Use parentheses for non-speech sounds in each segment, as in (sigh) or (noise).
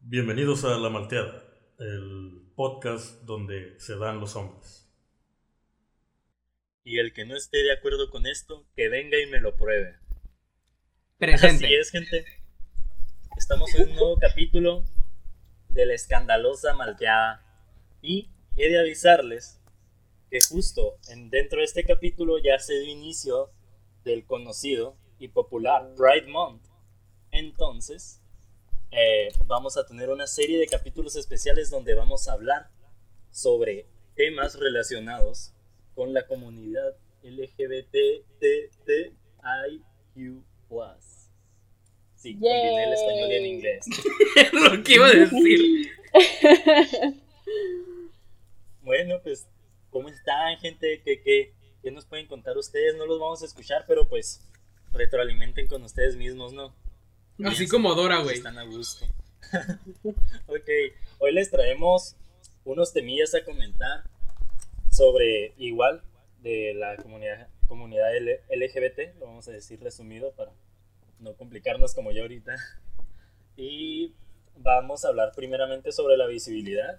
Bienvenidos a La Malteada, el podcast donde se dan los hombres. Y el que no esté de acuerdo con esto, que venga y me lo pruebe. Presente. Así es, gente. Estamos en un nuevo capítulo de la escandalosa malteada. Y he de avisarles que justo en, dentro de este capítulo ya se dio inicio del conocido y popular Pride Month. Entonces, eh, vamos a tener una serie de capítulos especiales donde vamos a hablar sobre temas relacionados con la comunidad LGBTTIQ+. Sí, combiné el español y el inglés. (laughs) Lo que iba a decir. (laughs) Bueno, pues, ¿cómo están, gente? ¿Qué, qué, qué nos pueden contar ustedes? No los vamos a escuchar, pero pues retroalimenten con ustedes mismos, ¿no? Así como Dora, güey. Están a gusto. (laughs) ok, hoy les traemos unos temillas a comentar sobre igual de la comunidad, comunidad LGBT, lo vamos a decir resumido para no complicarnos como yo ahorita. Y vamos a hablar primeramente sobre la visibilidad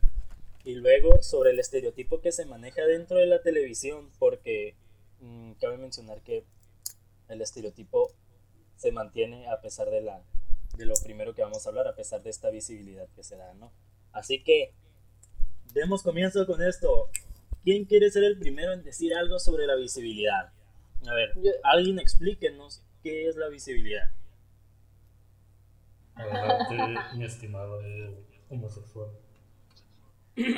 y luego sobre el estereotipo que se maneja dentro de la televisión, porque mm, cabe mencionar que el estereotipo se mantiene a pesar de la de lo primero que vamos a hablar, a pesar de esta visibilidad que se da, ¿no? Así que demos comienzo con esto. ¿Quién quiere ser el primero en decir algo sobre la visibilidad? A ver, Yo- alguien explíquenos qué es la visibilidad. Adelante, mi estimado homosexual.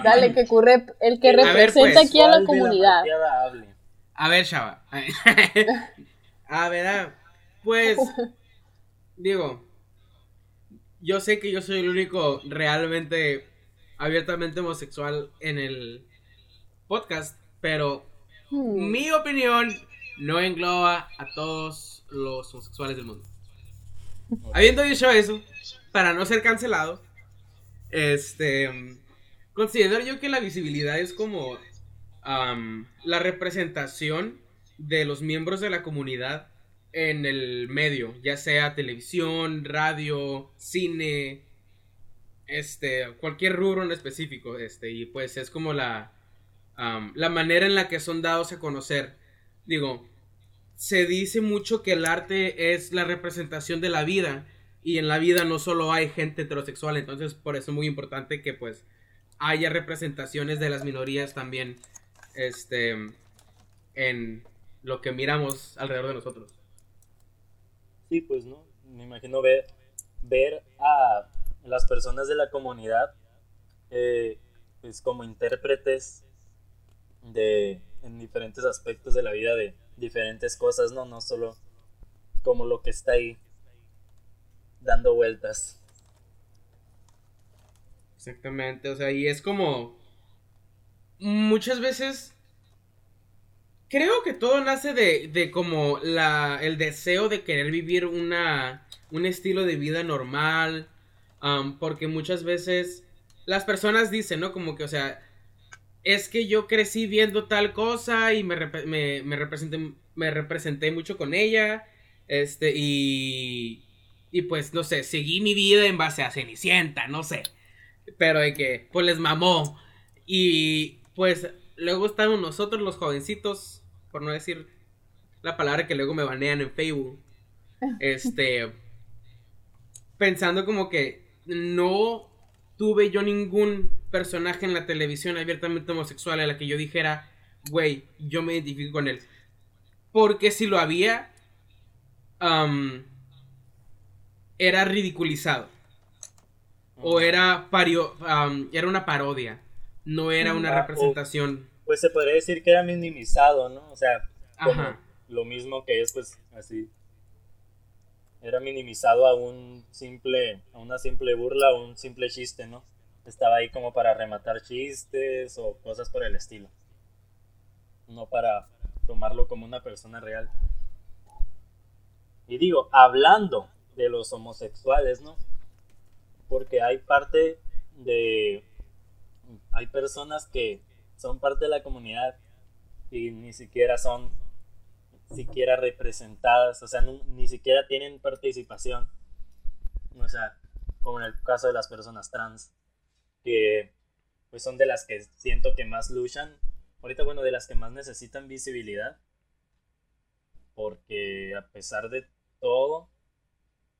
Dale, que ocurre el que A ver, representa pues, aquí a la ¿Cuál de comunidad. A ver, chava. (laughs) A ver, ah, pues. (laughs) Digo. Yo sé que yo soy el único realmente abiertamente homosexual en el podcast, pero Hmm. mi opinión no engloba a todos los homosexuales del mundo. Habiendo dicho eso, para no ser cancelado, este, considero yo que la visibilidad es como la representación de los miembros de la comunidad en el medio, ya sea televisión, radio, cine, este, cualquier rubro en específico, este, y pues es como la, la manera en la que son dados a conocer. Digo, se dice mucho que el arte es la representación de la vida y en la vida no solo hay gente heterosexual, entonces por eso es muy importante que pues haya representaciones de las minorías también este en lo que miramos alrededor de nosotros. Sí, pues no. Me imagino ver, ver a las personas de la comunidad eh, pues como intérpretes de en diferentes aspectos de la vida de diferentes cosas, no, no solo como lo que está ahí dando vueltas. Exactamente, o sea, y es como muchas veces creo que todo nace de, de como la, el deseo de querer vivir una, un estilo de vida normal, am, porque muchas veces las personas dicen, ¿no? Como que, o sea, es que yo crecí viendo tal cosa y me, me, me representé, me representé mucho con ella, este, y, y pues, no sé, seguí mi vida en base a Cenicienta, no sé, pero de que, pues les mamó, y pues luego estamos nosotros los jovencitos, por no decir la palabra que luego me banean en Facebook, (laughs) este, pensando como que no tuve yo ningún personaje en la televisión abiertamente homosexual a la que yo dijera, güey, yo me identifico con él. Porque si lo había, era ridiculizado. O era, pario, era una parodia. No era una o- representación. Pues se podría decir que era minimizado, ¿no? O sea, como Ajá. lo mismo que es, pues así. Era minimizado a un simple, a una simple burla, a un simple chiste, ¿no? Estaba ahí como para rematar chistes o cosas por el estilo. No para tomarlo como una persona real. Y digo, hablando de los homosexuales, ¿no? Porque hay parte de... Hay personas que son parte de la comunidad y ni siquiera son siquiera representadas, o sea, nu- ni siquiera tienen participación. O sea, como en el caso de las personas trans, que pues son de las que siento que más luchan, ahorita bueno, de las que más necesitan visibilidad, porque a pesar de todo,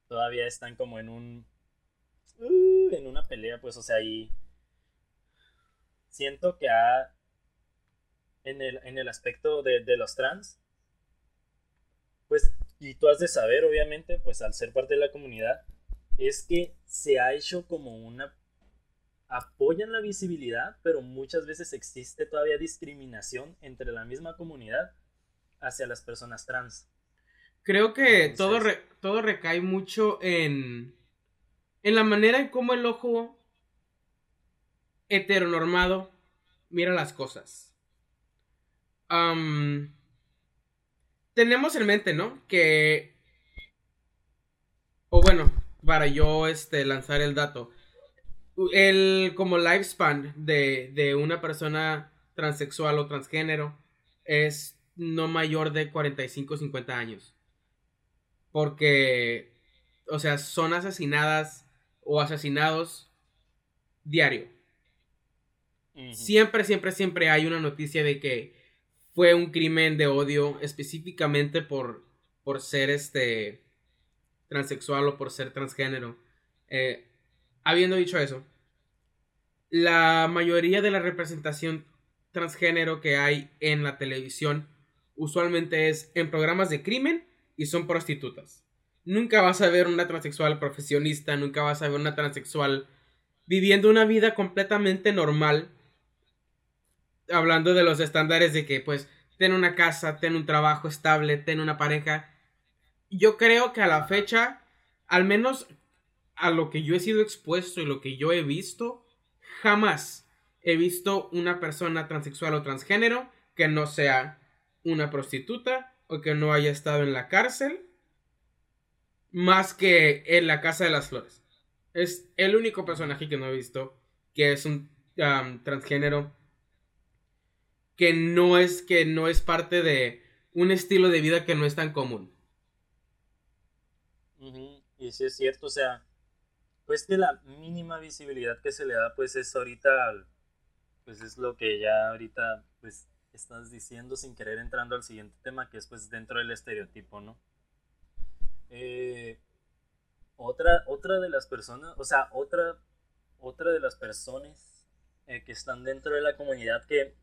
todavía están como en un, uh, en una pelea, pues, o sea, ahí siento que ha, en el, en el aspecto de, de los trans, pues, y tú has de saber, obviamente, pues al ser parte de la comunidad, es que se ha hecho como una apoyan la visibilidad, pero muchas veces existe todavía discriminación entre la misma comunidad hacia las personas trans. Creo que todo, todo recae mucho en, en la manera en cómo el ojo heteronormado mira las cosas. tenemos en mente, ¿no? Que... O bueno, para yo este, lanzar el dato. El como lifespan de, de una persona transexual o transgénero es no mayor de 45 o 50 años. Porque, o sea, son asesinadas o asesinados diario. Siempre, siempre, siempre hay una noticia de que fue un crimen de odio específicamente por, por ser este transexual o por ser transgénero. Eh, habiendo dicho eso, la mayoría de la representación transgénero que hay en la televisión usualmente es en programas de crimen y son prostitutas. Nunca vas a ver una transexual profesionista, nunca vas a ver una transexual viviendo una vida completamente normal. Hablando de los estándares de que pues ten una casa, ten un trabajo estable, ten una pareja yo creo que a la fecha, al menos a lo que yo he sido expuesto y lo que yo he visto, jamás he visto una persona transexual o transgénero que no sea una prostituta o que no haya estado en la cárcel más que en la Casa de las Flores. Es el único personaje que no he visto que es un transgénero que no es que no es parte de un estilo de vida que no es tan común. Y sí es cierto, o sea, pues que la mínima visibilidad que se le da, pues es ahorita, pues es lo que ya ahorita, pues estás diciendo sin querer entrando al siguiente tema, que es pues dentro del estereotipo, ¿no? Eh, otra, otra de las personas, o sea, otra, otra de las personas eh, que están dentro de la comunidad que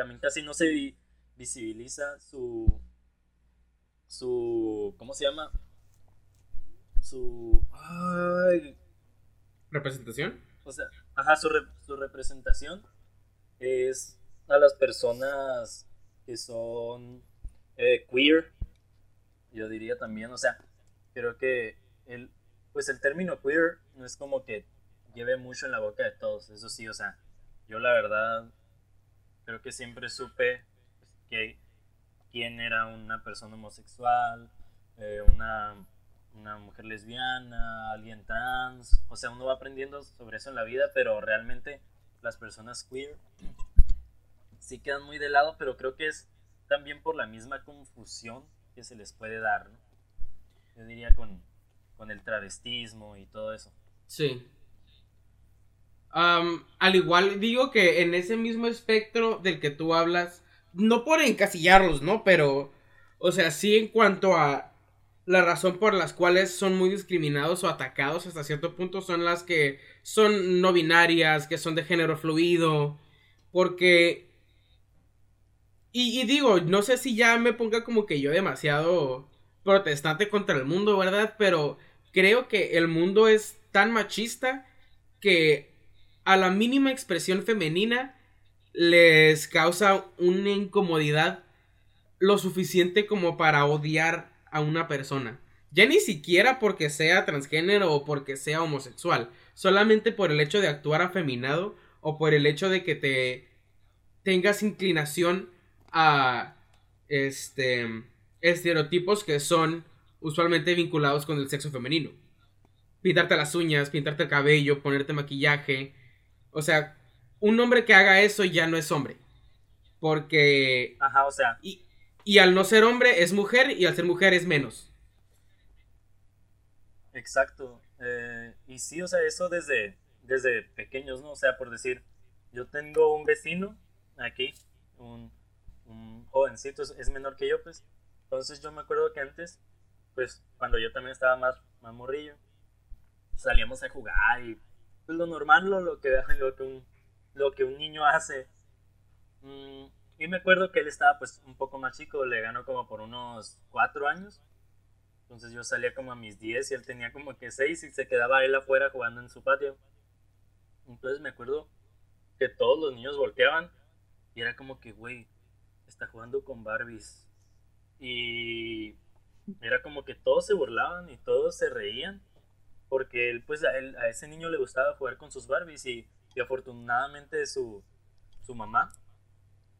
también casi no se visibiliza su, su, ¿cómo se llama? su representación. O sea, ajá, su, su representación es a las personas que son eh, queer, yo diría también, o sea, creo que el, pues el término queer no es como que lleve mucho en la boca de todos, eso sí, o sea, yo la verdad creo que siempre supe pues, quién era una persona homosexual, eh, una una mujer lesbiana, alguien trans, o sea, uno va aprendiendo sobre eso en la vida, pero realmente las personas queer sí quedan muy de lado, pero creo que es también por la misma confusión que se les puede dar, ¿no? Yo diría con, con el travestismo y todo eso. Sí. Al igual digo que en ese mismo espectro del que tú hablas, no por encasillarlos, ¿no? Pero, o sea, sí en cuanto a la razón por las cuales son muy discriminados o atacados hasta cierto punto son las que son no binarias, que son de género fluido, porque... Y, digo, no sé si ya me ponga como que yo demasiado protestante contra el mundo, ¿verdad? Pero creo que el mundo es tan machista que a la mínima expresión femenina les causa una incomodidad lo suficiente como para odiar a una persona. Ya ni siquiera porque sea transgénero o porque sea homosexual. Solamente por el hecho de actuar afeminado o por el hecho de que te tengas inclinación a este estereotipos que son usualmente vinculados con el sexo femenino. Pintarte las uñas, pintarte el cabello, ponerte maquillaje. O sea, un hombre que haga eso ya no es hombre. Porque... Ajá, o sea... Y al no ser hombre es mujer y al ser mujer es menos. Exacto. Eh, y sí, o sea, eso desde, desde pequeños, ¿no? O sea, por decir, yo tengo un vecino aquí, un, un jovencito, es, es menor que yo, pues. Entonces yo me acuerdo que antes, pues, cuando yo también estaba más, más morrillo, salíamos a jugar y lo normal, lo, lo, que, lo, que, un, lo que un niño hace. Mm, y me acuerdo que él estaba pues un poco más chico, le ganó como por unos cuatro años. Entonces yo salía como a mis 10 y él tenía como que 6 y se quedaba él afuera jugando en su patio. Entonces me acuerdo que todos los niños volteaban y era como que, güey, está jugando con Barbies. Y era como que todos se burlaban y todos se reían porque él, pues a, ese niño le gustaba jugar con sus Barbies y, y afortunadamente su, su mamá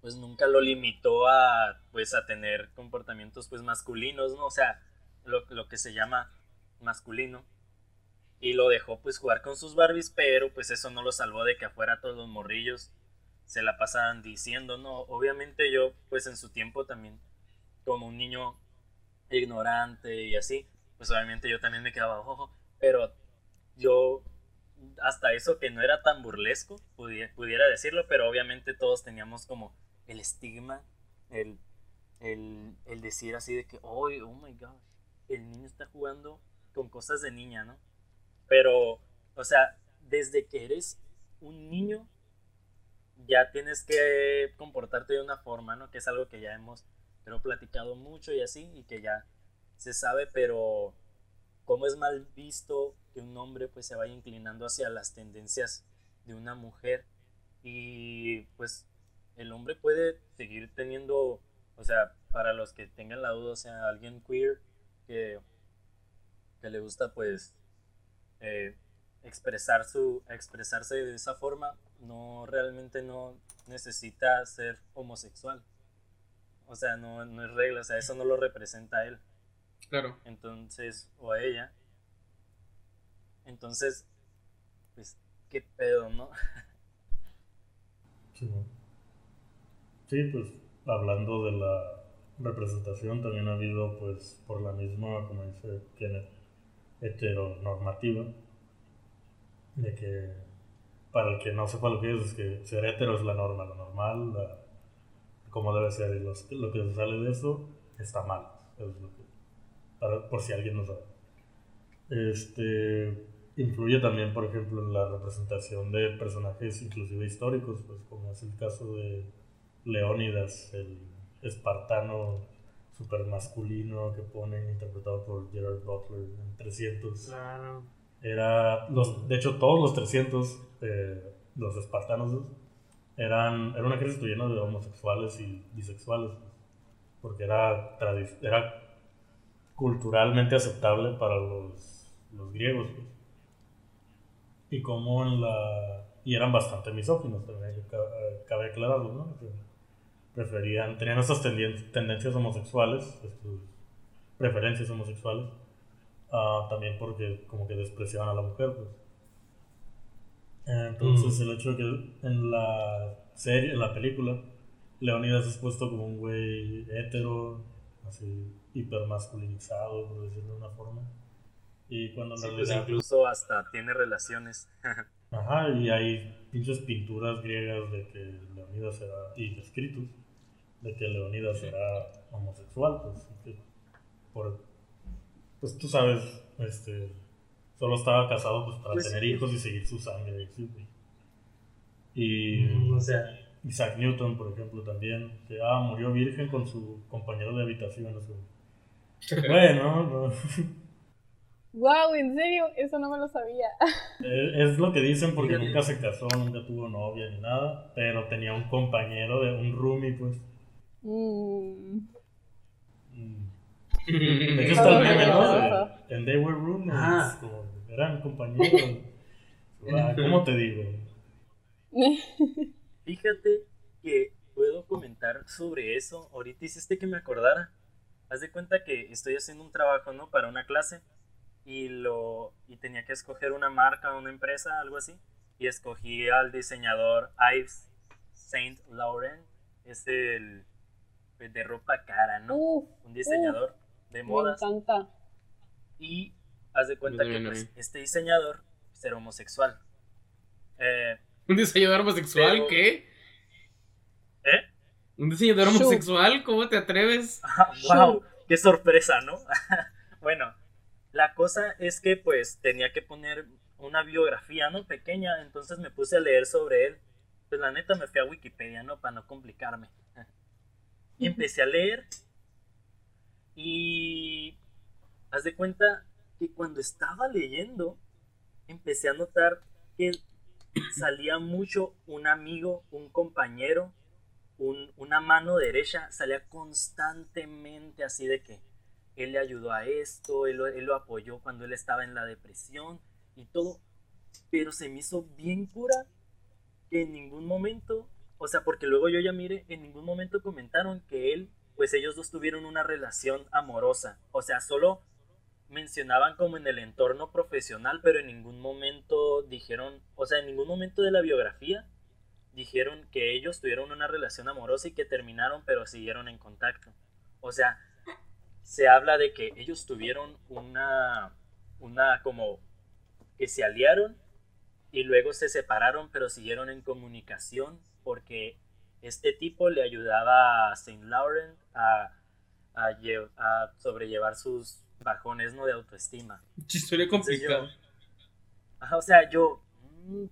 pues nunca lo limitó a pues a tener comportamientos pues masculinos, ¿no? O sea, lo, lo, que se llama masculino. Y lo dejó pues jugar con sus Barbies, pero pues eso no lo salvó de que afuera todos los morrillos se la pasaban diciendo, ¿no? Obviamente yo pues en su tiempo también como un niño ignorante y así, pues obviamente yo también me quedaba, ojo, pero yo hasta eso que no era tan burlesco, pudiera, pudiera decirlo, pero obviamente todos teníamos como el estigma, el, el, el decir así de que, oh, my gosh, el niño está jugando con cosas de niña, ¿no? Pero, o sea, desde que eres un niño, ya tienes que comportarte de una forma, ¿no? Que es algo que ya hemos, pero platicado mucho y así, y que ya se sabe, pero cómo es mal visto que un hombre pues se vaya inclinando hacia las tendencias de una mujer y pues el hombre puede seguir teniendo, o sea, para los que tengan la duda, o sea, alguien queer que, que le gusta pues eh, expresar su, expresarse de esa forma, no realmente no necesita ser homosexual. O sea, no, no es regla, o sea, eso no lo representa a él. Claro. Entonces, o a ella. Entonces, pues, qué pedo, ¿no? Sí, sí, pues, hablando de la representación, también ha habido, pues, por la misma, como dice Kenneth, heteronormativa, de que, para el que no sepa lo que es, es que ser hetero es la norma, lo normal, la, como debe ser, y los, lo que sale de eso está mal, es lo que para, por si alguien no sabe. Este, influye también, por ejemplo, en la representación de personajes inclusive históricos, pues como es el caso de Leónidas, el espartano super masculino que ponen interpretado por Gerard Butler en 300. Claro. Era, los, de hecho, todos los 300, eh, los espartanos, eran, era un ejército lleno de homosexuales y bisexuales, porque era, era culturalmente aceptable para los, los griegos. Pues. Y como en la... Y eran bastante misóginos también, cabe aclararlo, ¿no? Preferían, tenían esas tendencias homosexuales, preferencias homosexuales, uh, también porque como que despreciaban a la mujer, pues. Entonces el hecho de que en la serie, en la película, Leonidas es puesto como un güey hetero, así hipermasculinizado, por decirlo de una forma. Y cuando sí, pues incluso hasta tiene relaciones. (laughs) Ajá, y hay pinches pinturas griegas de que Leonidas era, y escritos, de que Leonidas era homosexual, pues, por, pues tú sabes, este, solo estaba casado pues para pues tener hijos y seguir su sangre, Y, mm, o sea, Isaac Newton, por ejemplo, también, que ah, murió virgen con su compañero de habitación. O (laughs) bueno, no. Wow, ¿en serio? Eso no me lo sabía. (laughs) Es, lo que dicen porque nunca se casó, nunca tuvo novia ni nada, pero tenía un compañero, de un roomie, pues. Mm. mm. De hecho está el meme, ¿no? And they were roommates, ah. como, eran compañeros. ¿Cómo te digo? (laughs) Fíjate que puedo comentar sobre eso. Ahorita hiciste que me acordara haz de cuenta que estoy haciendo un trabajo, ¿no? Para una clase y, lo, y tenía que escoger una marca, una empresa, algo así. Y escogí al diseñador Yves Saint Laurent. Es el de ropa cara, ¿no? un diseñador de modas. Me encanta. Y haz de cuenta que pues, este diseñador pues, era homosexual. Eh, ¿Un diseñador homosexual? Pero- ¿Qué? ¿Eh? ¿Un diseñador homosexual? ¿Cómo te atreves? wow, qué sorpresa, ¿no? (laughs) bueno, la cosa es que pues tenía que poner una biografía, ¿no? Pequeña, entonces me puse a leer sobre él. Pues la neta me fui a Wikipedia, ¿no? Para no complicarme. Y empecé a leer y haz de cuenta que cuando estaba leyendo empecé a notar que salía mucho un amigo, un compañero, un- una mano derecha, salía constantemente así de que él le ayudó a esto, él, lo- él lo apoyó cuando él estaba en la depresión y todo, pero se me hizo bien cura que en ningún momento, o sea, porque luego yo ya mire, en ningún momento comentaron que él, pues ellos dos tuvieron una relación amorosa, o sea, solo mencionaban como en el entorno profesional, pero en ningún momento dijeron, o sea, en ningún momento de la biografía dijeron que ellos tuvieron una relación amorosa y que terminaron, pero siguieron en contacto. O sea, se habla de que ellos tuvieron una, una como que se aliaron y luego se separaron, pero siguieron en comunicación porque este tipo le ayudaba a Saint Laurent a, a, a sobrellevar sus bajones ¿no? de autoestima. Historia complicada. Ajá, o sea, yo,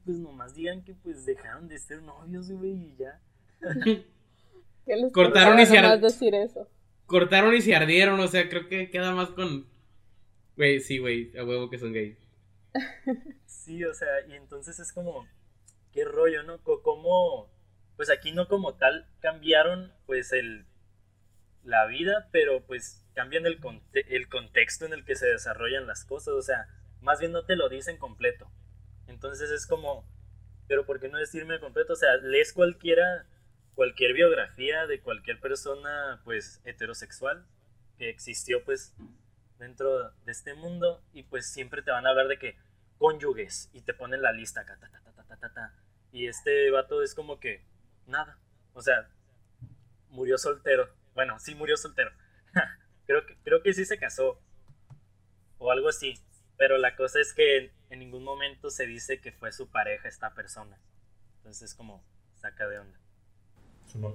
pues nomás digan que pues dejaron de ser novios, güey, y ya. (laughs) ¿Qué les Cortaron y se ar- decir eso? Cortaron y se ardieron, o sea, creo que queda más con... Güey, sí, güey, a huevo que son gays. Sí, o sea, y entonces es como, qué rollo, ¿no? Co- Como, pues aquí no como tal cambiaron, pues, el, la vida, pero pues cambian el, conte- el contexto en el que se desarrollan las cosas, o sea, más bien no te lo dicen completo. Entonces es como, pero ¿por qué no decirme completo? O sea, lees cualquiera, cualquier biografía de cualquier persona, pues, heterosexual que existió, pues, dentro de este mundo y pues siempre te van a hablar de que cónyuges y te ponen la lista acá, ta, ta, ta, ta, ta, ta, y este vato es como que nada, o sea, murió soltero, bueno, sí murió soltero, (laughs) creo que, creo que sí se casó o algo así, pero la cosa es que en, en ningún momento se dice que fue su pareja esta persona, entonces es como saca de onda. Simón.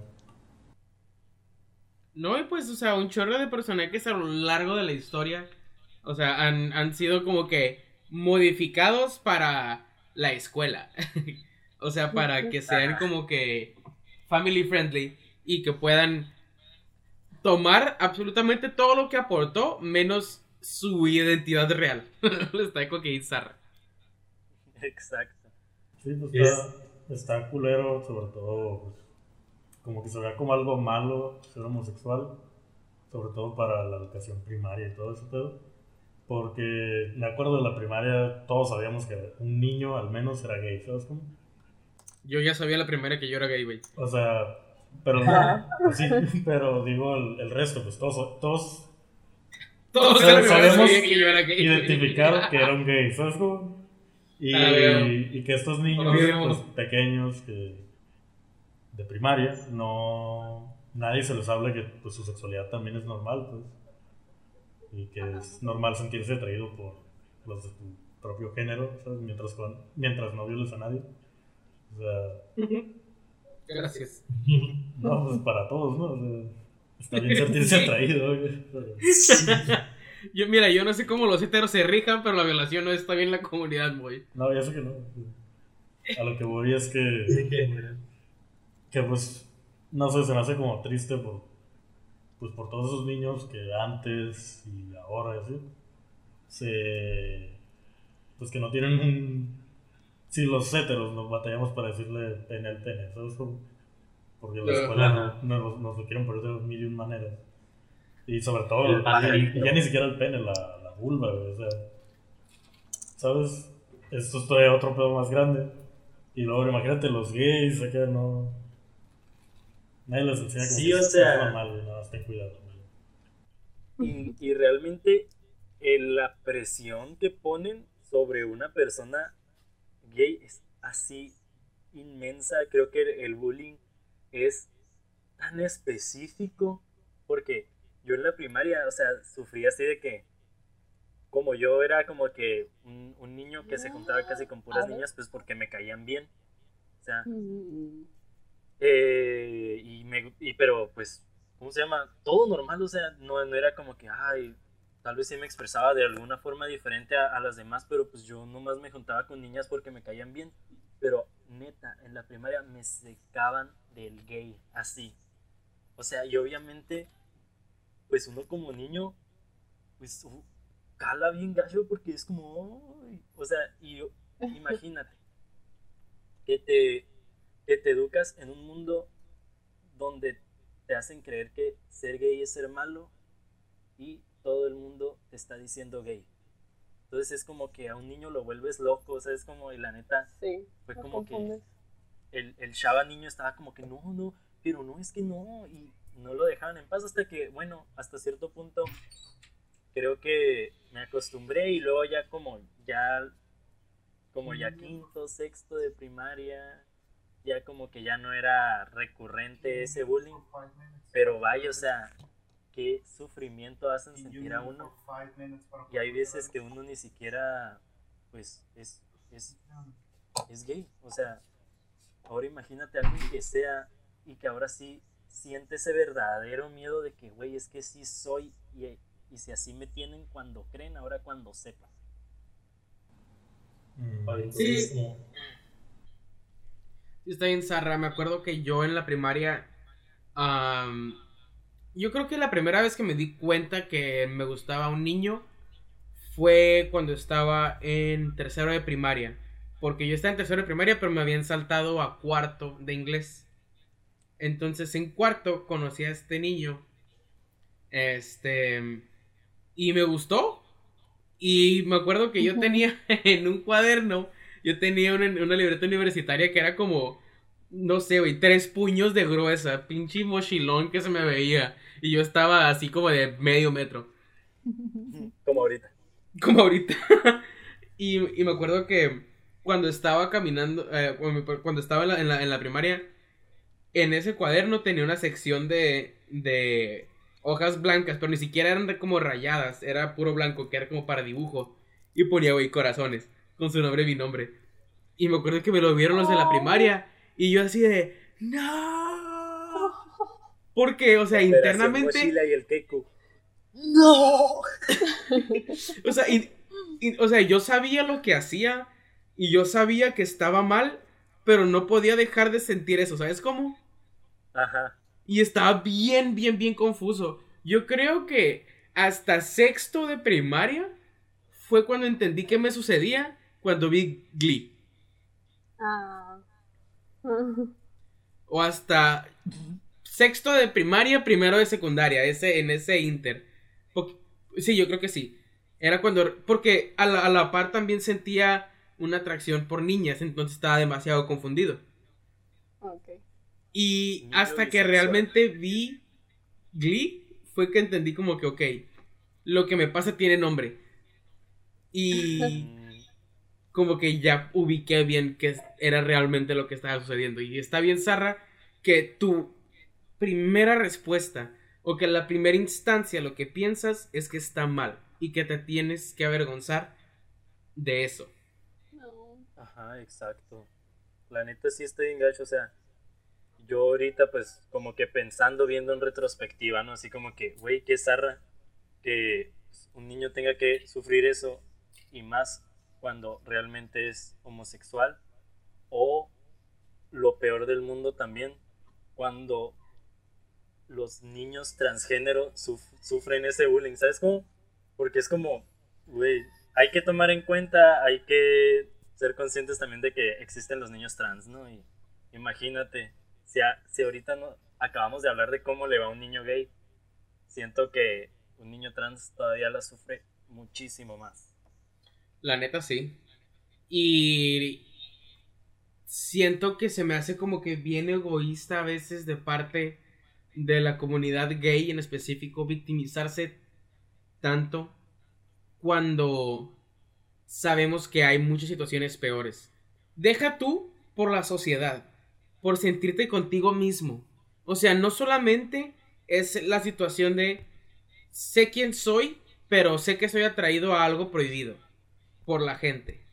No, y pues, o sea, un chorro de personajes a lo largo de la historia, o sea, han, han sido como que modificados para la escuela. (laughs) o sea, para que sean como que family friendly y que puedan tomar absolutamente todo lo que aportó, menos su identidad real. (laughs) Está como que zarra. Exacto. Sí, pues Es- está, está culero, sobre todo, pues, como que se vea como algo malo ser homosexual, sobre todo para la educación primaria y todo ese pedo. Porque me acuerdo de la primaria, todos sabíamos que un niño al menos era gay, ¿sabes cómo? Yo ya sabía la primera que yo era gay, güey. O sea, pero no, pues sí, (laughs) pero digo el, el resto, pues todos, todos Todos Pero sabemos que yo era gay. güey. identificar que era un gay, ¿sabes cómo? Y, Ah, y que estos niños pues, pequeños que de primaria, no nadie se les habla que pues, su sexualidad también es normal, pues. Y que es normal sentirse atraído por los de tu propio género, ¿sabes? Mientras, mientras no violes a nadie. O sea, Gracias. no, pues para todos, ¿no? O sea, está bien sentirse atraído, pero- Yo, mira, yo no sé cómo los heteros se rijan, pero la violación no está bien en la comunidad, güey. No, ya sé que no. A lo que voy es que, En general. que pues, no sé, se me hace como triste por, pues, por todos esos niños que antes y ahora, así, se, pues que no tienen un, si los héteros nos batallamos para decirle pene al pene, ¿sabes? cómo? Porque en la escuela no- nos, nos lo quieren poner de mil y un maneras. Y sobre todo, El pajarito. y ya ni siquiera el pene, la, la vulva, güey, o sea, ¿sabes? Esto es todavía otro pedo más grande. Y luego imagínate los gays, acá no. Nadie les enseña como Sí, que o sea- normal, güey, nada más ten cuidado. Y, y realmente eh, la presión que ponen sobre una persona gay es así inmensa. Creo que el bullying es tan específico porque yo en la primaria, o sea, sufrí así de que como yo era como que un, un niño que se juntaba casi con puras niñas, pues porque me caían bien. O sea, Mm, eh, y me, y, pero pues, ¿cómo se llama? Todo normal, o sea, no, no era como que, ay, tal vez sí me expresaba de alguna forma diferente a, a las demás, pero pues yo nomás me juntaba con niñas porque me caían bien. Pero neta, en la primaria me secaban del gay, así. O sea, y obviamente, pues uno como niño, pues uh, cala bien gacho porque es como, o sea, y (laughs) imagínate que te, que te educas en un mundo donde te hacen creer que ser gay es ser malo y todo el mundo te está diciendo gay. Entonces es como que a un niño lo vuelves loco, o sea, es como, y la neta, Sí, fue como que el, el chava niño estaba como que no, no, pero no, es que no, y no lo dejaban en paz hasta que, bueno, hasta cierto punto creo que me acostumbré y luego ya como ya, como ya quinto, sexto de primaria, ya como que ya no era recurrente ese bullying, pero vaya, o sea, qué sufrimiento hacen sentir a uno. Y hay veces que uno ni siquiera, pues, es, es, es gay. O sea, ahora imagínate a alguien que sea y que ahora sí siente ese verdadero miedo de que, güey, es que sí soy y, y si así me tienen cuando creen, ahora cuando sepan. Mm. Sí. Sí, Está bien, Sarra. Me acuerdo que yo en la primaria. Yo creo que la primera vez que me di cuenta que me gustaba un niño fue cuando estaba en tercero de primaria. Porque yo estaba en tercero de primaria, pero me habían saltado a cuarto de inglés. Entonces en cuarto conocí a este niño. Este. Y me gustó. Y me acuerdo que yo tenía (laughs) en un cuaderno yo tenía una, una libreta universitaria que era como, no sé, güey, tres puños de gruesa, pinche mochilón que se me veía. Y yo estaba así como de medio metro, (laughs) Como ahorita. como ahorita. (laughs) y, y me acuerdo que cuando estaba caminando, eh, cuando estaba en la, en la- en la primaria, en ese cuaderno tenía una sección de, de hojas blancas, pero ni siquiera eran como rayadas, era puro blanco, que era como para dibujo. Y ponía, güey, corazones, con su nombre y mi nombre. Y me acuerdo que me lo vieron los de la primaria, y yo así de, no. Porque, o sea, internamente... Y el Keiku. (laughs) O sea, y- y- o sea, yo sabía lo que hacía y yo sabía que estaba mal, pero no podía dejar de sentir eso, ¿sabes cómo? Ajá. Y estaba bien, bien, bien confuso. Yo creo que hasta sexto de primaria fue cuando entendí qué me sucedía cuando vi Glee. Ah. O hasta sexto de primaria, primero de secundaria, ese, en ese inter. Po- sí, yo creo que sí. Era cuando, porque a la, a la par también sentía una atracción por niñas, entonces estaba demasiado confundido. ok. Y Niño hasta que realmente vi Glee, fue que entendí como que, ok, lo que me pasa tiene nombre. Y (laughs) como que ya ubiqué bien que era realmente lo que estaba sucediendo. Y está bien, Sarra, que tu primera respuesta o que la primera instancia lo que piensas es que está mal y que te tienes que avergonzar de eso. No. Ajá, exacto. La neta sí estoy en gacho, o sea, yo ahorita pues como que pensando, viendo en retrospectiva, ¿no? Así como que, güey, qué zarra que un niño tenga que sufrir eso y más cuando realmente es homosexual o lo peor del mundo también cuando los niños transgénero suf- sufren ese bullying, ¿sabes cómo? Porque es como, güey, hay que tomar en cuenta, hay que ser conscientes también de que existen los niños trans, ¿no? Y imagínate, si, a- si ahorita acabamos de hablar de cómo le va a un niño gay, siento que un niño trans todavía la sufre muchísimo más. La neta sí. Y siento que se me hace como que bien egoísta a veces de parte de la comunidad gay en específico victimizarse tanto cuando sabemos que hay muchas situaciones peores. Deja tú por la sociedad, por sentirte contigo mismo. O sea, no solamente es la situación de sé quién soy, pero sé que soy atraído a algo prohibido por la gente.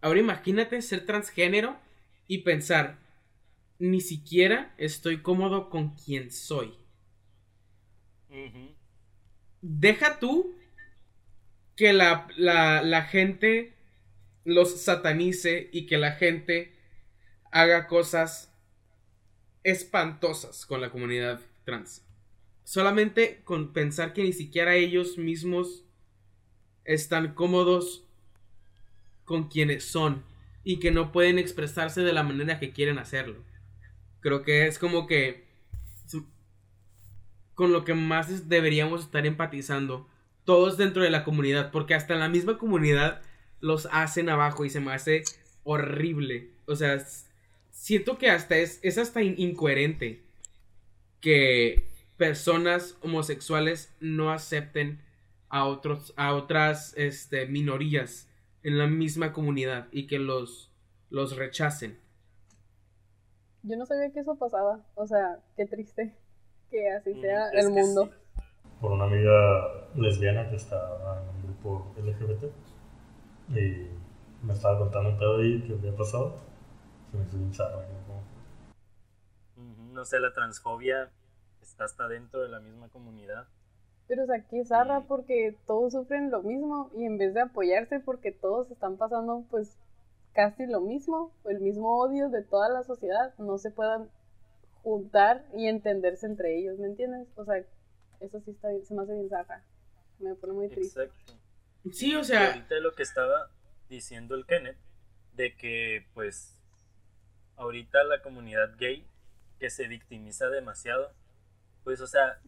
Ahora imagínate ser transgénero y pensar, ni siquiera estoy cómodo con quien soy. Deja tú que la, la, la gente los satanice y que la gente haga cosas espantosas con la comunidad trans. Solamente con pensar que ni siquiera ellos mismos están cómodos con quienes son y que no pueden expresarse de la manera que quieren hacerlo. Creo que es como que con lo que más deberíamos estar empatizando todos dentro de la comunidad, porque hasta en la misma comunidad los hacen abajo y se me hace horrible. O sea, siento que hasta es, es hasta in- incoherente que personas homosexuales no acepten a otros a otras este, minorías en la misma comunidad y que los los rechacen. Yo no sabía que eso pasaba. O sea, qué triste que así sea Mm, es el mundo. sí. por una amiga lesbiana que estaba en un grupo LGBT y me estaba contando un pedo ahí que había pasado. Se me hizo bien zarra, ¿no? Ujú. No sé, la transfobia está hasta dentro de la misma comunidad. Pero o sea, qué zarra Mm. porque todos sufren lo mismo y en vez de apoyarse porque todos están pasando pues casi lo mismo, el mismo odio de toda la sociedad, no se puedan juntar y entenderse entre ellos, ¿me entiendes? O sea, eso sí está, se me hace bien zarra. Me pone muy triste. Exacto. Sí, o sea, ahorita lo que estaba diciendo el Kenneth, de que pues ahorita la comunidad gay que se victimiza demasiado, pues o sea,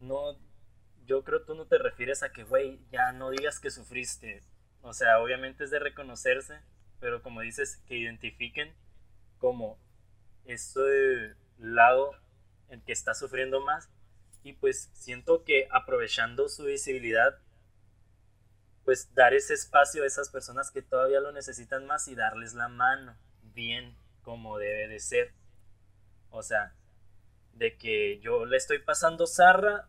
no, yo creo tú no te refieres a que, güey, ya no digas que sufriste. O sea, obviamente es de reconocerse, pero como dices, que identifiquen como ese lado en que está sufriendo más. Y pues siento que aprovechando su visibilidad, pues dar ese espacio a esas personas que todavía lo necesitan más y darles la mano bien como debe de ser. O sea, de que yo le estoy pasando zarra,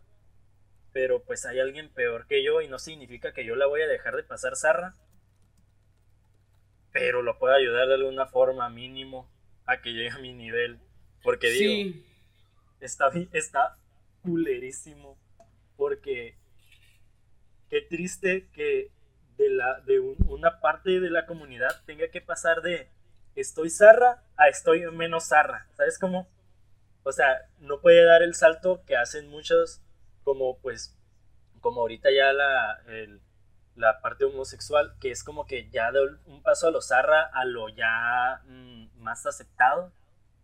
pero pues hay alguien peor que yo y no significa que yo la voy a dejar de pasar zarra, pero lo puedo ayudar de alguna forma mínimo a que llegue a mi nivel. Porque digo, sí, está, bi- está culerísimo. Porque qué triste que de, la, de un- una parte de la comunidad tenga que pasar de estoy zarra a estoy menos zarra. ¿Sabes cómo? O sea, no puede dar el salto que hacen muchos, como pues, como ahorita ya la, el- la parte homosexual, que es como que ya da un paso a lo zarra, a lo ya mm, más aceptado.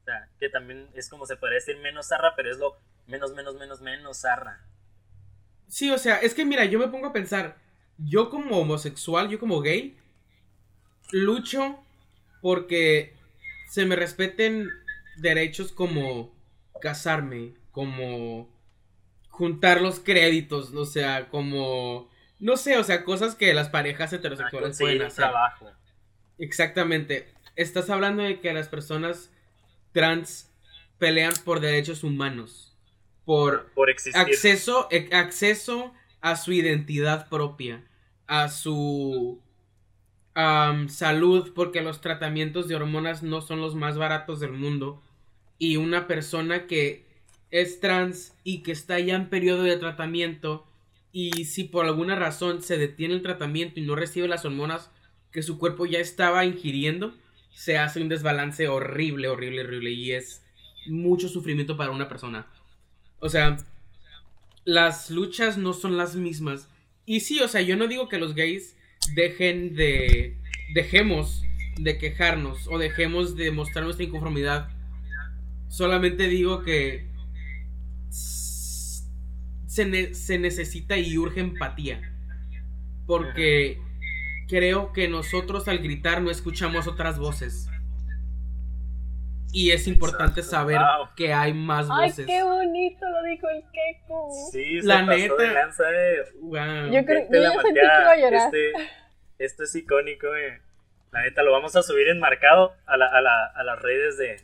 O sea, que también es como se podría decir menos zarra, pero es lo menos, menos, menos, menos zarra. sí, o sea, es que mira, yo me pongo a pensar, yo como homosexual, yo como gay, lucho porque se me respeten derechos como casarme, como juntar los créditos, o sea, como no sé, o sea, cosas que las parejas heterosexuales conseguir pueden hacer. trabajo. Exactamente. Estás hablando de que las personas trans pelean por derechos humanos, por Por existir. acceso, e- acceso a su identidad propia, a su salud, porque los tratamientos de hormonas no son los más baratos del mundo. Y una persona que es trans y que está ya en periodo de tratamiento y si por alguna razón se detiene el tratamiento y no recibe las hormonas que su cuerpo ya estaba ingiriendo, se hace un desbalance horrible, horrible, horrible y es mucho sufrimiento para una persona. O sea, las luchas no son las mismas. Y sí, o sea, yo no digo que los gays dejen de... dejemos de quejarnos o dejemos de mostrar nuestra inconformidad. Solamente digo que se, ne- se necesita y urge empatía. Porque creo que nosotros al gritar no escuchamos otras voces. Y es importante Exacto. saber Wow. que hay más Ay, voces. qué bonito lo dijo el Keiko. Sí, se La pasó neta. de lanza, eh. Wow. Yo creo- sentí que iba a llorar. Este, esto es icónico, eh. La neta, lo vamos a subir enmarcado a, la, a, la, a las redes de,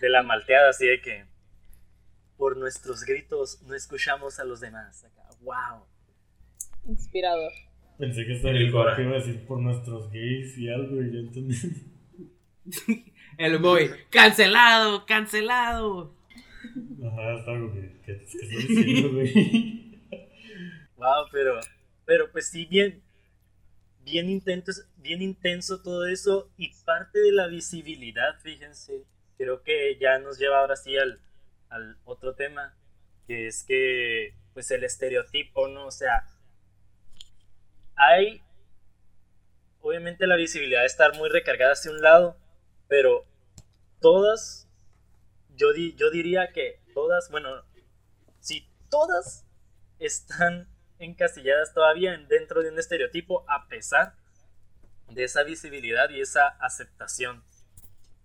de la malteada, así de que por nuestros gritos no escuchamos a los demás. Acá, wow. Inspirador. Pensé que estaba El el Cora. que iba a decir por nuestros gays y algo y ya entendí. (laughs) El boy, cancelado, cancelado. Ajá, está algo que, que, que estoy diciendo, (laughs) güey. Wow, pero, pero pues sí, bien, bien intenso, bien intenso todo eso y parte de la visibilidad, fíjense, creo que ya nos lleva ahora sí al, al otro tema, que es que, pues el estereotipo, ¿no? O sea, hay, obviamente la visibilidad de estar muy recargada hacia un lado, pero todas, yo, di, yo diría que todas, bueno, si todas están encasilladas todavía en- dentro de un estereotipo a pesar de esa visibilidad y esa aceptación.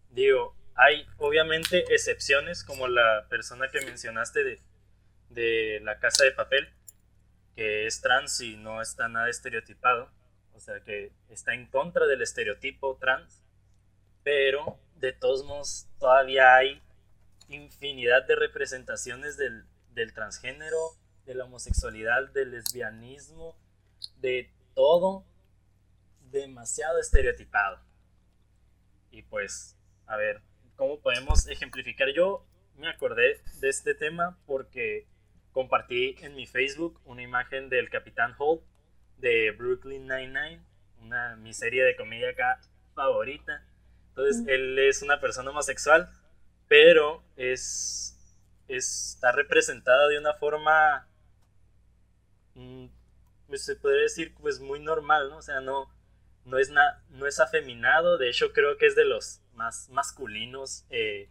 Digo, hay obviamente excepciones como la persona que mencionaste de, de la casa de papel, que es trans y no está nada estereotipado, o sea que está en contra del estereotipo trans, pero de todos modos todavía hay infinidad de representaciones del, del transgénero, de la homosexualidad, del lesbianismo, de todo demasiado estereotipado. Y pues, a ver, ¿cómo podemos ejemplificar? Yo me acordé de este tema porque compartí en mi Facebook una imagen del Capitán Holt de Brooklyn Nine-Nine, una mi serie de comedia acá favorita. Entonces, Mm. él es una persona homosexual, pero es, está representada de una forma, mm, pues se podría decir, pues muy normal, ¿no? O sea, no, no, es, na- no es afeminado, de hecho creo que es de los más masculinos eh,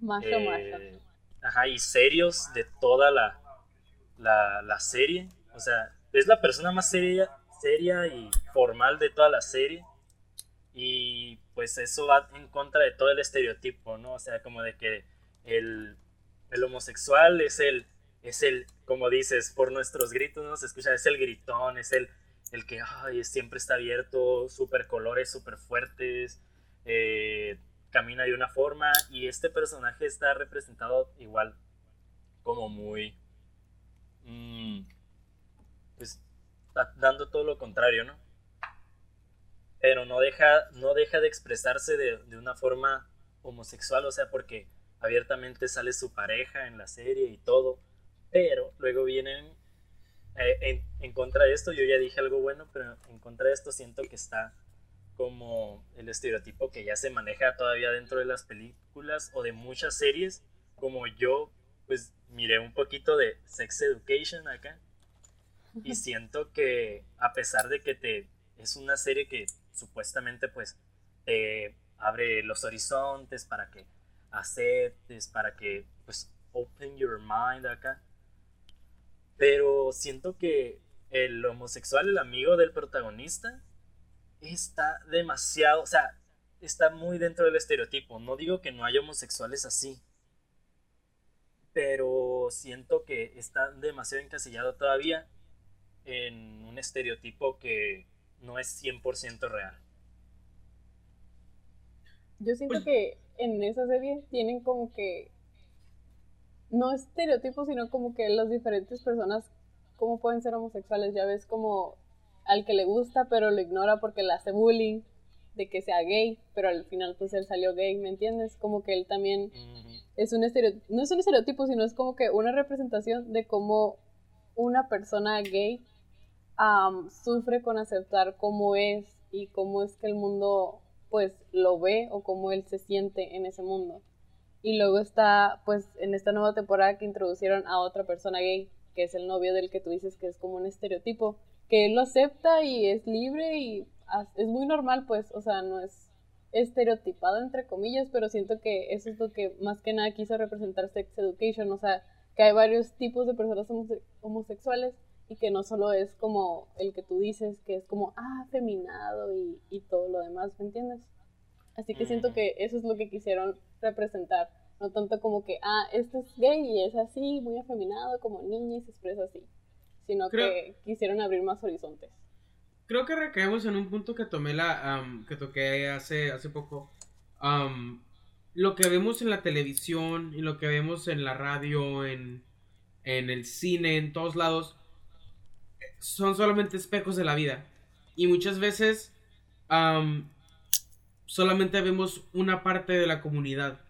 Macho, eh, macho. ajá, y serios de toda la, la, la serie. O sea, es la persona más seria, seria y formal de toda la serie. Y pues eso va en contra de todo el estereotipo, ¿no? O sea, como de que el, el homosexual es el, es el, como dices, por nuestros gritos, ¿no? Se escucha, es el gritón, es el, el que ay, siempre está abierto, super colores, super fuertes, eh, camina de una forma y este personaje está representado igual como muy mm, pues da- dando todo lo contrario no pero no deja no deja de expresarse de, de una forma homosexual o sea porque abiertamente sale su pareja en la serie y todo pero luego vienen eh, en, en contra de esto yo ya dije algo bueno pero en contra de esto siento que está como el estereotipo que ya se maneja todavía dentro de las películas o de muchas series, como yo pues miré un poquito de Sex Education acá y siento que a pesar de que te es una serie que supuestamente pues te abre los horizontes para que aceptes, para que pues open your mind acá, pero siento que el homosexual, el amigo del protagonista, está demasiado, o sea, está muy dentro del estereotipo. No digo que no haya homosexuales así, pero siento que está demasiado encasillado todavía en un estereotipo que no es 100% real. Yo siento que en esa serie tienen como que no estereotipos, sino como que las diferentes personas cómo pueden ser homosexuales. Ya ves como al que le gusta pero lo ignora porque le hace bullying de que sea gay, pero al final pues él salió gay, ¿me entiendes? Como que él también es un estereotipo, no es un estereotipo, sino es como que una representación de cómo una persona gay sufre con aceptar cómo es y cómo es que el mundo pues lo ve o cómo él se siente en ese mundo. Y luego está pues en esta nueva temporada que introducieron a otra persona gay, que es el novio del que tú dices que es como un estereotipo, que él lo acepta y es libre y es muy normal pues, o sea, no es estereotipado entre comillas, pero siento que eso es lo que más que nada quiso representar Sex Education, o sea, que hay varios tipos de personas homose- homosexuales y que no solo es como el que tú dices, que es como, ah, afeminado y, y todo lo demás, ¿me entiendes? Así que siento Ujú. que eso es lo que quisieron representar, no tanto como que, ah, este es gay y es así, muy afeminado, como niña y se expresa así, sino Creo- que quisieron abrir más horizontes. Creo que recaemos en un punto que tomé la que toqué hace hace poco. Lo que vemos en la televisión y lo que vemos en la radio, en, en el cine, en todos lados, son solamente espejos de la vida. Y muchas veces solamente vemos una parte de la comunidad,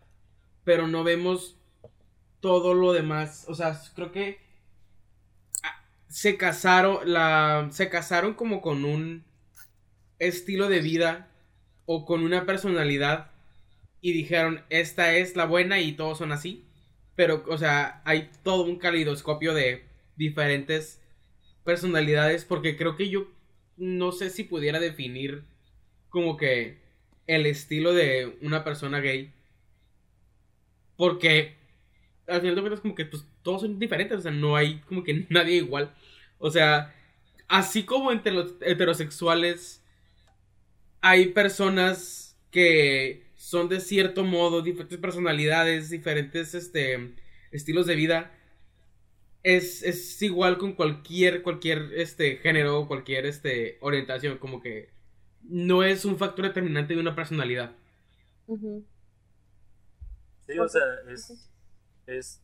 pero no vemos todo lo demás. O sea, creo que se casaron, la, se casaron como con un estilo de vida o con una personalidad y dijeron, esta es la buena y todos son así. Pero, o sea, hay todo un calidoscopio de diferentes personalidades porque creo que yo no sé si pudiera definir como que el estilo de una persona gay. Porque al final de cuentas como que pues, todos son diferentes, o sea, no hay como que (laughs) nadie igual. O sea, así como entre los heterosexuales hay personas que son de cierto modo, diferentes personalidades, diferentes este, estilos de vida. Es, es igual con cualquier, cualquier este, género, cualquier este, orientación, como que no es un factor determinante de una personalidad. Sí, o sea, es, es,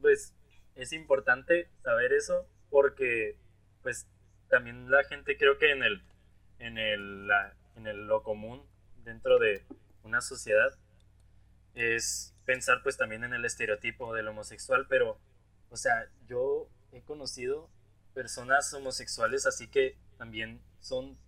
pues, es importante saber eso porque, pues, también la gente creo que en el, en el, en el lo común dentro de una sociedad es pensar pues también en el estereotipo del homosexual, pero, o sea, yo he conocido personas homosexuales así que también son,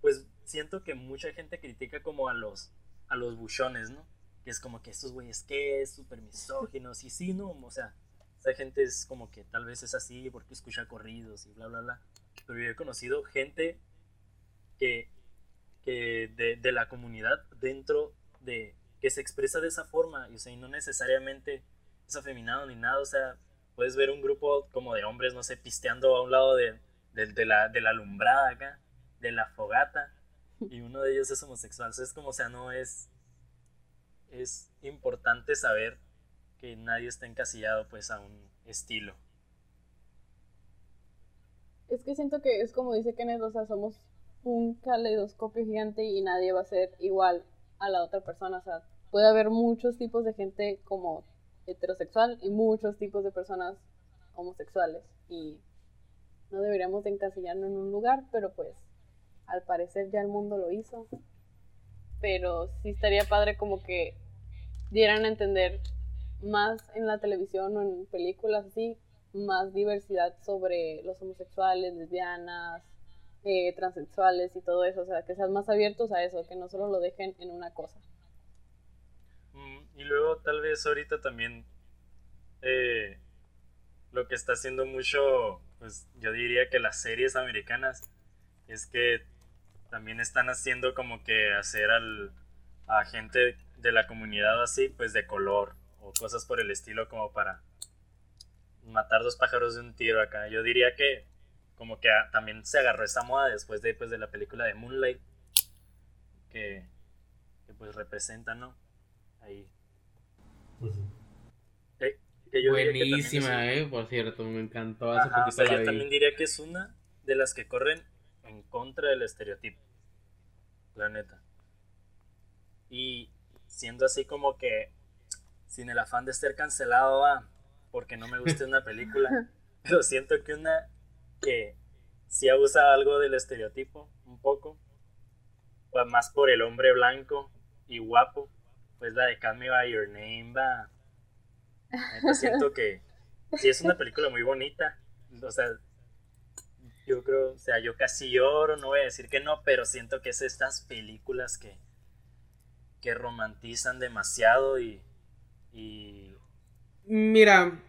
pues siento que mucha gente critica como a los, a los buchones, ¿no? Que es como que estos güeyes que es súper misóginos y sí, ¿no? O sea, esa gente es como que tal vez es así porque escucha corridos y bla, bla, bla. Pero yo he conocido gente que de, la comunidad dentro de que se expresa de esa forma y, o sea, no necesariamente es afeminado ni nada, o sea, puedes ver un grupo como de hombres, no sé, pisteando a un lado de, de, la, de la alumbrada acá, de la fogata, y uno de ellos es homosexual, es como, o sea, no es, es importante saber que nadie está encasillado pues a un estilo. Es que siento que es como dice Kenneth, o sea, somos un caleidoscopio gigante y nadie va a ser igual a la otra persona. O sea, puede haber muchos tipos de gente como heterosexual y muchos tipos de personas homosexuales. Y no deberíamos de encasillarnos en un lugar, pero pues al parecer ya el mundo lo hizo. Pero sí estaría padre como que dieran a entender más en la televisión o en películas así, más diversidad sobre los homosexuales, lesbianas, eh, transexuales y todo eso, o sea, que sean más abiertos a eso, que no solo lo dejen en una cosa. Mm, y luego tal vez ahorita también eh, lo que está haciendo mucho, pues yo diría que las series americanas es que también están haciendo como que hacer al, a gente de la comunidad así, pues de color o cosas por el estilo como para matar dos pájaros de un tiro acá. Yo diría que como que también se agarró esta moda después de, pues, de la película de Moonlight, que, pues representa, ¿no? Ahí. Pues Buenísima, eh, por cierto, me encantó. Hace poquito yo también diría que es una de las que corren en contra del estereotipo. La neta. Y siendo así como que sin el afán de ser cancelado, va, porque no me guste una película, (laughs) pero siento que una que sí abusa algo del estereotipo, un poco, más por el hombre blanco y guapo, pues la de Call Me By Your Name, va. siento que sí es una película muy bonita, o sea, yo creo, o sea, yo casi lloro, no voy a decir que no, pero siento que es estas películas que, que romantizan demasiado y... y... Mira,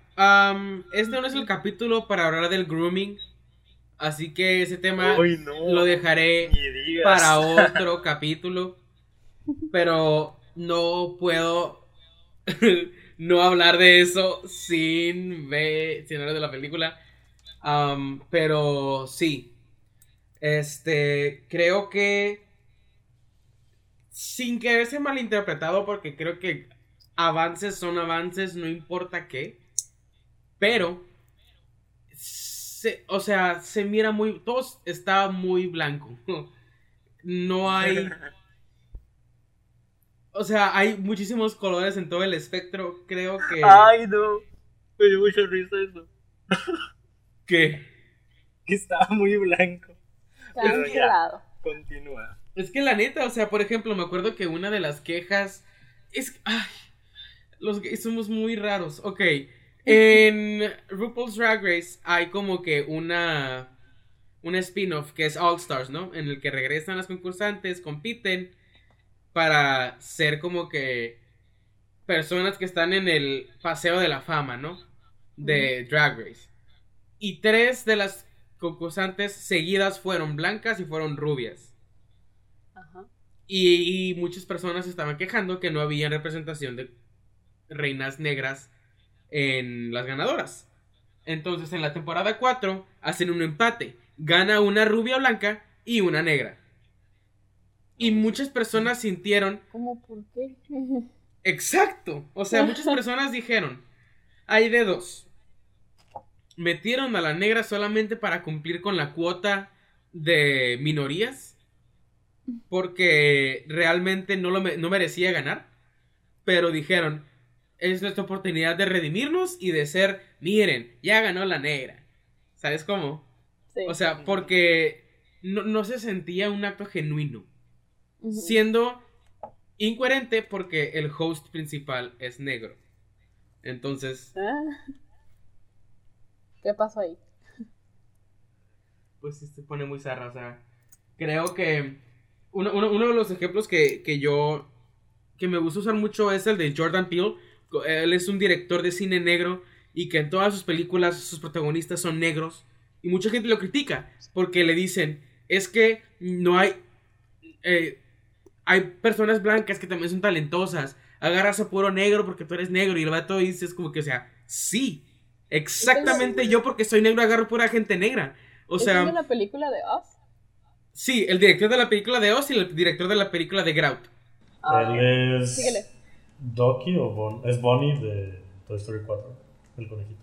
este no es el capítulo para hablar del grooming, Así que ese tema lo dejaré para otro (laughs) capítulo. Pero no puedo (laughs) no hablar de eso sin ver, sin hablar de la película. Pero sí. Este, creo que sin quererse malinterpretado, porque creo que avances son avances, no importa qué. Pero o sea, se mira muy, todo está muy blanco. (laughs) No hay... (laughs) O sea, hay muchísimos colores en todo el espectro, creo que... Ay, no. Me dio mucha risa eso. (laughs) ¿Qué? que estaba muy blanco. Pero ya, Cancelado. continúa. Es que la neta, o sea, por ejemplo, me acuerdo que una de las quejas es. Ay, los gays somos muy raros. Ok. (laughs) En RuPaul's Drag Race hay como que una. Un spin-off que es All Stars, ¿no? En el que regresan las concursantes, compiten para ser como que personas que están en el paseo de la fama, ¿no? De Drag Race. Y tres de las concursantes seguidas fueron blancas y fueron rubias. Ajá. Y, y muchas personas estaban quejando que no había representación de reinas negras en las ganadoras. Entonces en la temporada 4 hacen un empate. Gana una rubia blanca y una negra. Y muchas personas sintieron ¿Cómo por qué? Exacto. O sea, muchas (laughs) personas dijeron, hay de dos. Metieron a la negra solamente para cumplir con la cuota de minorías. Porque realmente no, lo no merecía ganar. Pero dijeron, es nuestra oportunidad de redimirnos y de ser, miren, ya ganó la negra. ¿Sabes cómo? Sí. O sea, porque no, no se sentía un acto genuino siendo incoherente porque el host principal es negro. Entonces, Ah. ¿Qué pasó ahí? pues sí se pone muy zarra. O sea, creo que uno, uno- uno de los ejemplos que, que yo, que me gusta usar mucho es el de Jordan Peele. Él es un director de cine negro y que en todas sus películas sus protagonistas son negros. Y mucha gente lo critica porque le dicen, es que no hay... eh, hay personas blancas que también son talentosas. Agarras a puro negro porque tú eres negro y el vato dice es como que, o sea, sí, exactamente yo porque soy negro agarro pura gente negra. O ¿Es sea, de la película de Oz? sí, el director de la película de Oz y el director de la película de Grout. Ah, Él es. Síguele. Doki o Bon. Es Bonnie de Toy Story 4. El conejito.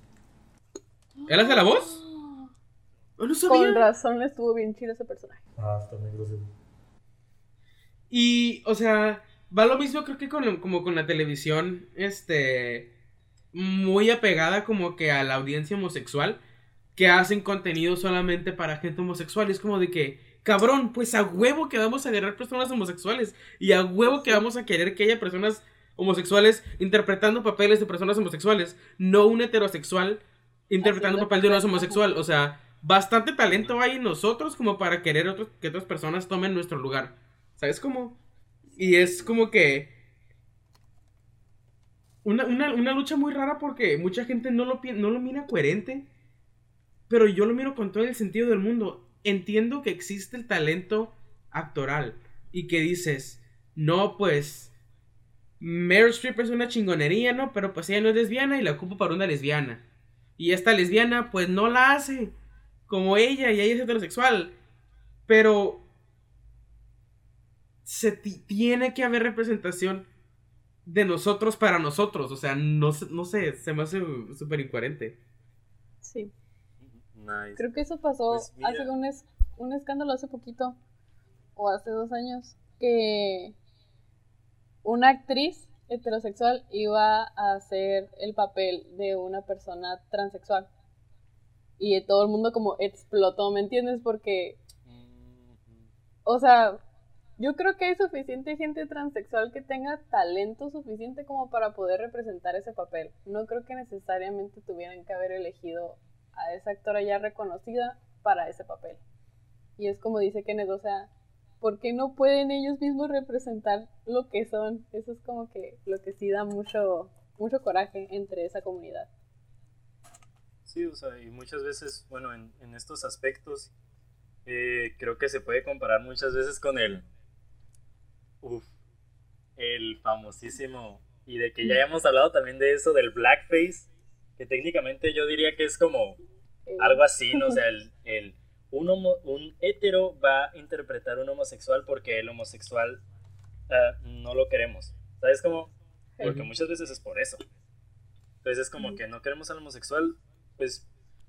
¿Él hace la voz? Oh, no Con sabía. razón estuvo bien chido ese personaje. Ah, está negro, sí. Y, o sea, va lo mismo creo que con, como con la televisión, este, muy apegada como que a la audiencia homosexual, que hacen contenido solamente para gente homosexual. Y es como de que, cabrón, pues a huevo que vamos a agarrar personas homosexuales. Y a huevo que vamos a querer que haya personas homosexuales interpretando papeles de personas homosexuales. No un heterosexual interpretando papel de un homosexual. O sea, bastante talento hay en nosotros como para querer otros- que otras personas tomen nuestro lugar. ¿Sabes cómo? Y es como que. Una, una- una lucha muy rara porque mucha gente no lo, no lo mira coherente. Pero yo lo miro con todo el sentido del mundo. Entiendo que existe el talento actoral. Y que dices, no, pues. Meryl Streep es una chingonería, ¿no? Pero pues ella no es lesbiana y la ocupo para una lesbiana. Y esta lesbiana, pues no la hace. Como ella, y ella es heterosexual. Pero se ti- tiene que haber representación de nosotros para nosotros. O sea, no, sé- no sé, se me hace súper incoherente. Sí. Nice. Creo que eso pasó Pues hace un, es- un escándalo hace poquito, o hace dos años, que una actriz heterosexual iba a hacer el papel de una persona transexual. Y todo el mundo como explotó, ¿me entiendes? Porque, Mm, o sea, yo creo que hay suficiente gente transexual que tenga talento suficiente como para poder representar ese papel. No creo que necesariamente tuvieran que haber elegido a esa actora ya reconocida para ese papel. Y es como dice Kenneth, o sea, ¿por qué no pueden ellos mismos representar lo que son? Eso es como que lo que sí da mucho, mucho coraje entre esa comunidad. Sí, o sea, y muchas veces, bueno, en, estos aspectos, eh, creo que se puede comparar muchas veces con el. Uf, el famosísimo. Y de que ya hemos hablado también de eso, del blackface, que técnicamente yo diría que es como algo así, ¿no? O sea, (laughs) el, el- un, homo- un hetero va a interpretar un homosexual porque el homosexual ah, no lo queremos. ¿Sabes cómo? Porque muchas veces es por eso. Entonces es como que no queremos al homosexual, pues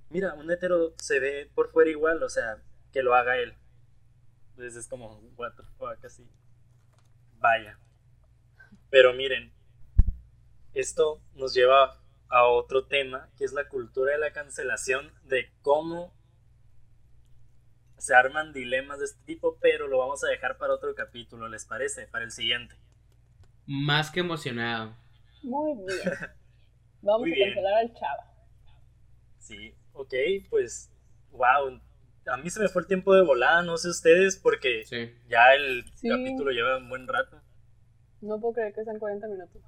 mira, un hetero se ve por fuera igual, o sea, que lo haga él. Entonces es como, what the fuck, así. Vaya. Pero miren, esto nos lleva a otro tema, que es la cultura de la cancelación, de cómo se arman dilemas de este tipo, pero lo vamos a dejar para otro capítulo, ¿les parece? Para el siguiente. Más que emocionado. Muy bien. (laughs) Vamos Muy a bien. cancelar al chava. Sí, ok, pues, wow. A mí se me fue el tiempo de volada, no sé ustedes, porque Sí. ya el Sí. capítulo lleva un buen rato. No puedo creer que sean 40 minutos.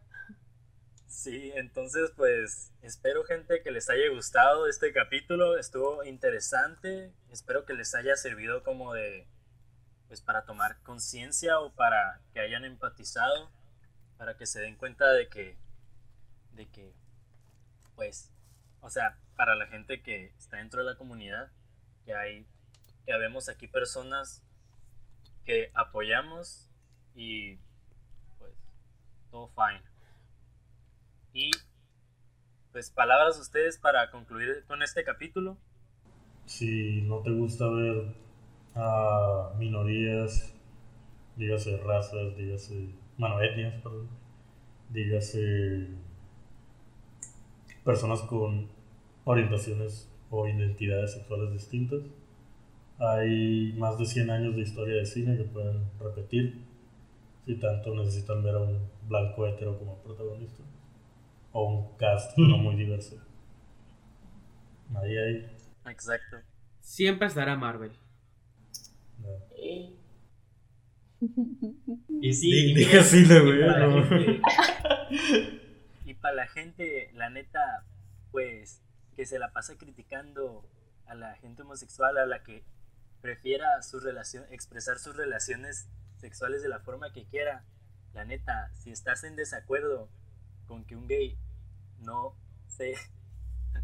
Sí, entonces pues espero gente que les haya gustado este capítulo, estuvo interesante, espero que les haya servido como de pues para tomar conciencia o para que hayan empatizado, para que se den cuenta de que de que pues o sea, para la gente que está dentro de la comunidad, que hay que vemos aquí personas que apoyamos y pues todo fine. Y pues palabras ustedes para concluir con este capítulo. Si no te gusta ver a minorías, dígase razas, dígase, bueno, etnias, perdón, dígase personas con orientaciones o identidades sexuales distintas, hay más de 100 años de historia de cine que pueden repetir si tanto necesitan ver a un blanco hetero como protagonista o un cast no muy diverso. Ahí hay. Exacto. Siempre estará Marvel. no. (laughs) Y sí, y güey. para gente- (laughs) y para la gente, la neta, pues, que se la pasa criticando a la gente homosexual, a la que prefiera su relación, expresar sus relaciones sexuales de la forma que quiera. La neta, si estás en desacuerdo con que un gay no se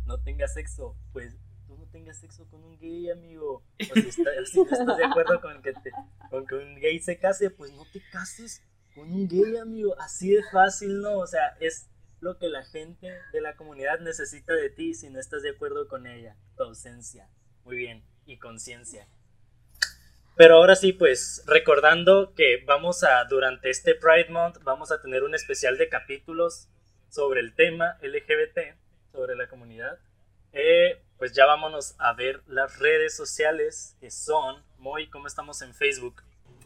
no tenga sexo, pues tú no tengas sexo con un gay, amigo. O si, está- si no estás de acuerdo con que, te- con que un gay se case, pues no te cases con un gay, amigo. Así de fácil, ¿no? O sea, es lo que la gente de la comunidad necesita de ti si no estás de acuerdo con ella. Tu ausencia. Muy bien. Y conciencia. Pero ahora sí, pues recordando que vamos a, durante este Pride Month, vamos a tener un especial de capítulos sobre el tema LGBT, sobre la comunidad. Eh, pues ya vámonos a ver las redes sociales que son, Moy, ¿cómo estamos en Facebook?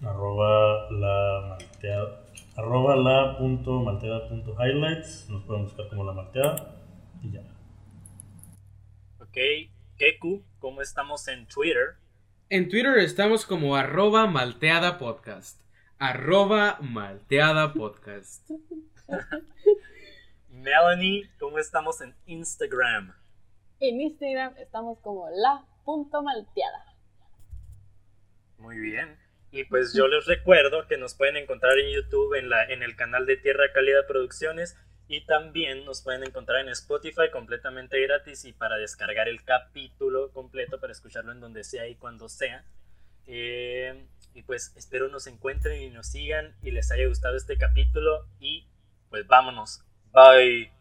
arroba la arroba la punto malteada punto highlights nos pueden buscar como la malteada y ya Ok, Keku, ¿cómo estamos en Twitter? En Twitter estamos como arroba malteada podcast. Arroba malteada podcast. (laughs) Melanie, ¿cómo estamos en Instagram? En Instagram estamos como la punto malteada. Muy bien. Y pues yo les recuerdo que nos pueden encontrar en YouTube en, la, en el canal de Tierra Cálida Producciones y también nos pueden encontrar en Spotify completamente gratis y para descargar el capítulo completo para escucharlo en donde sea y cuando sea. Eh, y pues espero nos encuentren y nos sigan y les haya gustado este capítulo y pues vámonos. Bye.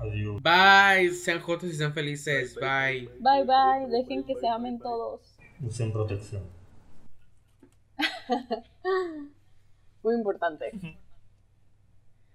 adiós Bye, sean jotos y sean felices. Bye. Bye bye, dejen que se amen todos. usen protección Muy importante.